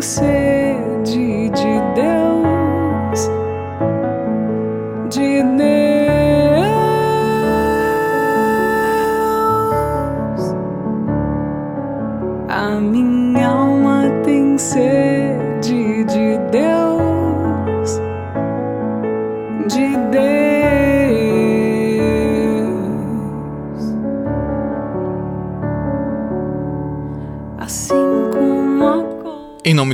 tem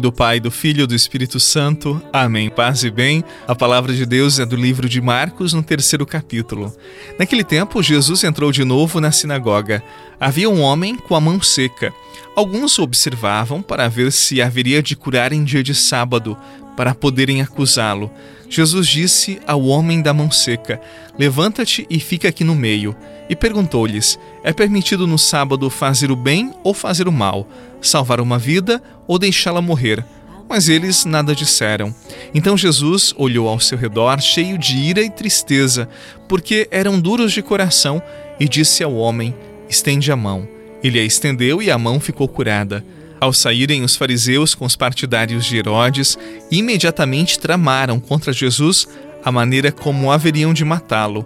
do Pai, do Filho e do Espírito Santo. Amém. Paz e bem. A palavra de Deus é do livro de Marcos, no terceiro capítulo. Naquele tempo, Jesus entrou de novo na sinagoga. Havia um homem com a mão seca. Alguns o observavam para ver se haveria de curar em dia de sábado, para poderem acusá-lo. Jesus disse ao homem da mão seca: Levanta-te e fica aqui no meio. E perguntou-lhes: É permitido no sábado fazer o bem ou fazer o mal? Salvar uma vida ou deixá-la morrer? Mas eles nada disseram. Então Jesus olhou ao seu redor, cheio de ira e tristeza, porque eram duros de coração, e disse ao homem: Estende a mão. Ele a estendeu e a mão ficou curada. Ao saírem os fariseus com os partidários de Herodes, imediatamente tramaram contra Jesus a maneira como haveriam de matá-lo.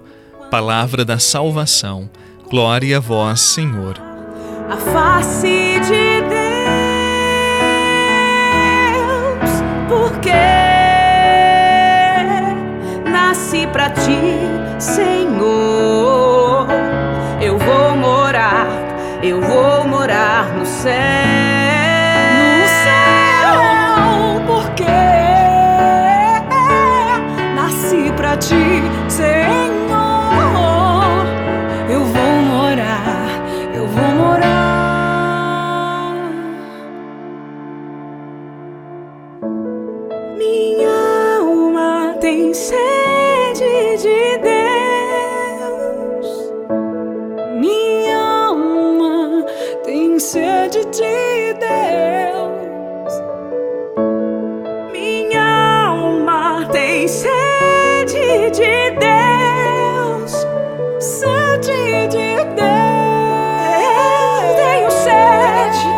Palavra da salvação. Glória a vós, Senhor. a face de pra ti, Senhor. Eu vou morar, eu vou morar no céu. No céu, porque nasci pra ti, sede de Deus. Minha alma tem sede de Deus. Sede de Deus. Tenho sede.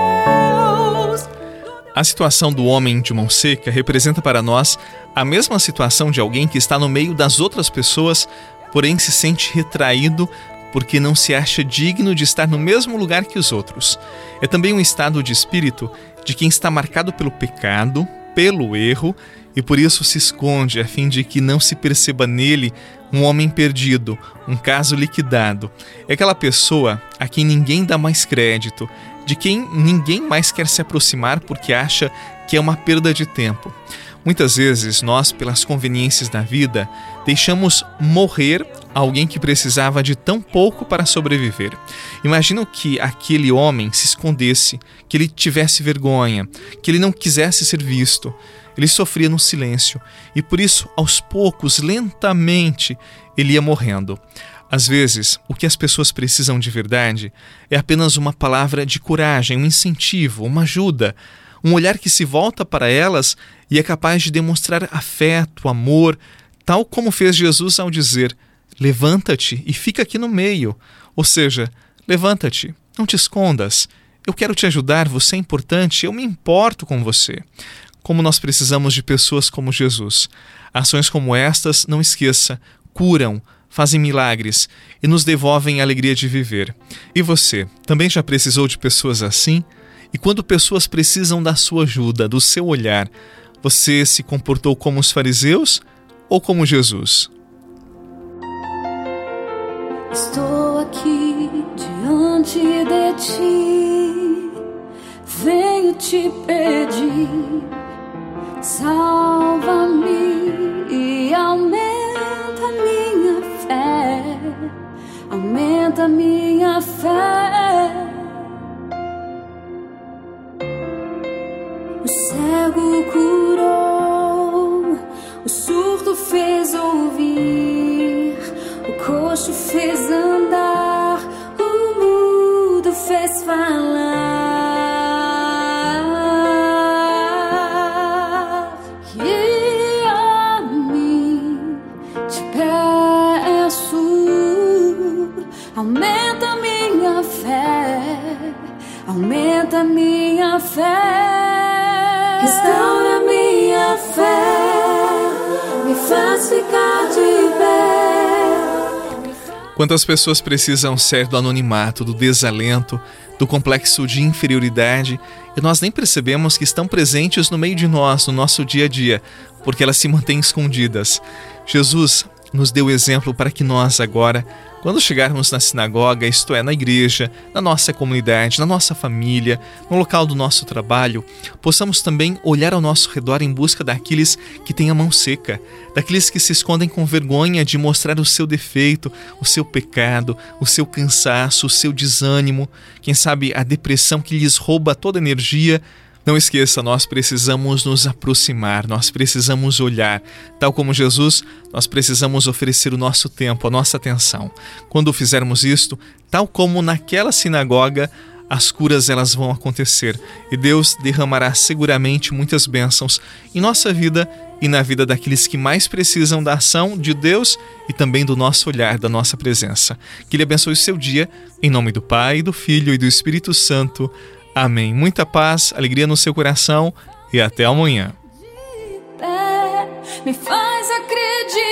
A situação do homem de mão seca representa para nós a mesma situação de alguém que está no meio das outras pessoas, porém se sente retraído porque não se acha digno de estar no mesmo lugar que os outros. É também um estado de espírito de quem está marcado pelo pecado, pelo erro e por isso se esconde a fim de que não se perceba nele um homem perdido, um caso liquidado. É aquela pessoa a quem ninguém dá mais crédito, de quem ninguém mais quer se aproximar porque acha que é uma perda de tempo. Muitas vezes nós, pelas conveniências da vida, deixamos morrer alguém que precisava de tão pouco para sobreviver. Imagino que aquele homem se escondesse, que ele tivesse vergonha, que ele não quisesse ser visto. Ele sofria no silêncio e por isso, aos poucos, lentamente, ele ia morrendo. Às vezes, o que as pessoas precisam de verdade é apenas uma palavra de coragem, um incentivo, uma ajuda, um olhar que se volta para elas e é capaz de demonstrar afeto, amor, tal como fez Jesus ao dizer: Levanta-te e fica aqui no meio. Ou seja, levanta-te, não te escondas. Eu quero te ajudar, você é importante, eu me importo com você. Como nós precisamos de pessoas como Jesus. Ações como estas, não esqueça, curam, fazem milagres e nos devolvem a alegria de viver. E você, também já precisou de pessoas assim? E quando pessoas precisam da sua ajuda, do seu olhar, você se comportou como os fariseus ou como Jesus? Estou aqui diante de ti, venho te pedir, salva-me e aumenta minha fé, aumenta minha fé. Coxo fez andar, o mudo fez falar. E a mim te peço, aumenta minha fé, aumenta minha fé. Restaura minha fé, me faz ficar. Quantas pessoas precisam ser do anonimato, do desalento, do complexo de inferioridade e nós nem percebemos que estão presentes no meio de nós, no nosso dia a dia, porque elas se mantêm escondidas. Jesus nos deu exemplo para que nós agora quando chegarmos na sinagoga, isto é, na igreja, na nossa comunidade, na nossa família, no local do nosso trabalho, possamos também olhar ao nosso redor em busca daqueles que têm a mão seca, daqueles que se escondem com vergonha de mostrar o seu defeito, o seu pecado, o seu cansaço, o seu desânimo, quem sabe a depressão que lhes rouba toda a energia não esqueça, nós precisamos nos aproximar, nós precisamos olhar. Tal como Jesus, nós precisamos oferecer o nosso tempo, a nossa atenção. Quando fizermos isto, tal como naquela sinagoga, as curas elas vão acontecer e Deus derramará seguramente muitas bênçãos em nossa vida e na vida daqueles que mais precisam da ação de Deus e também do nosso olhar, da nossa presença. Que Ele abençoe o seu dia, em nome do Pai, do Filho e do Espírito Santo. Amém. Muita paz, alegria no seu coração e até amanhã. Me faz acreditar,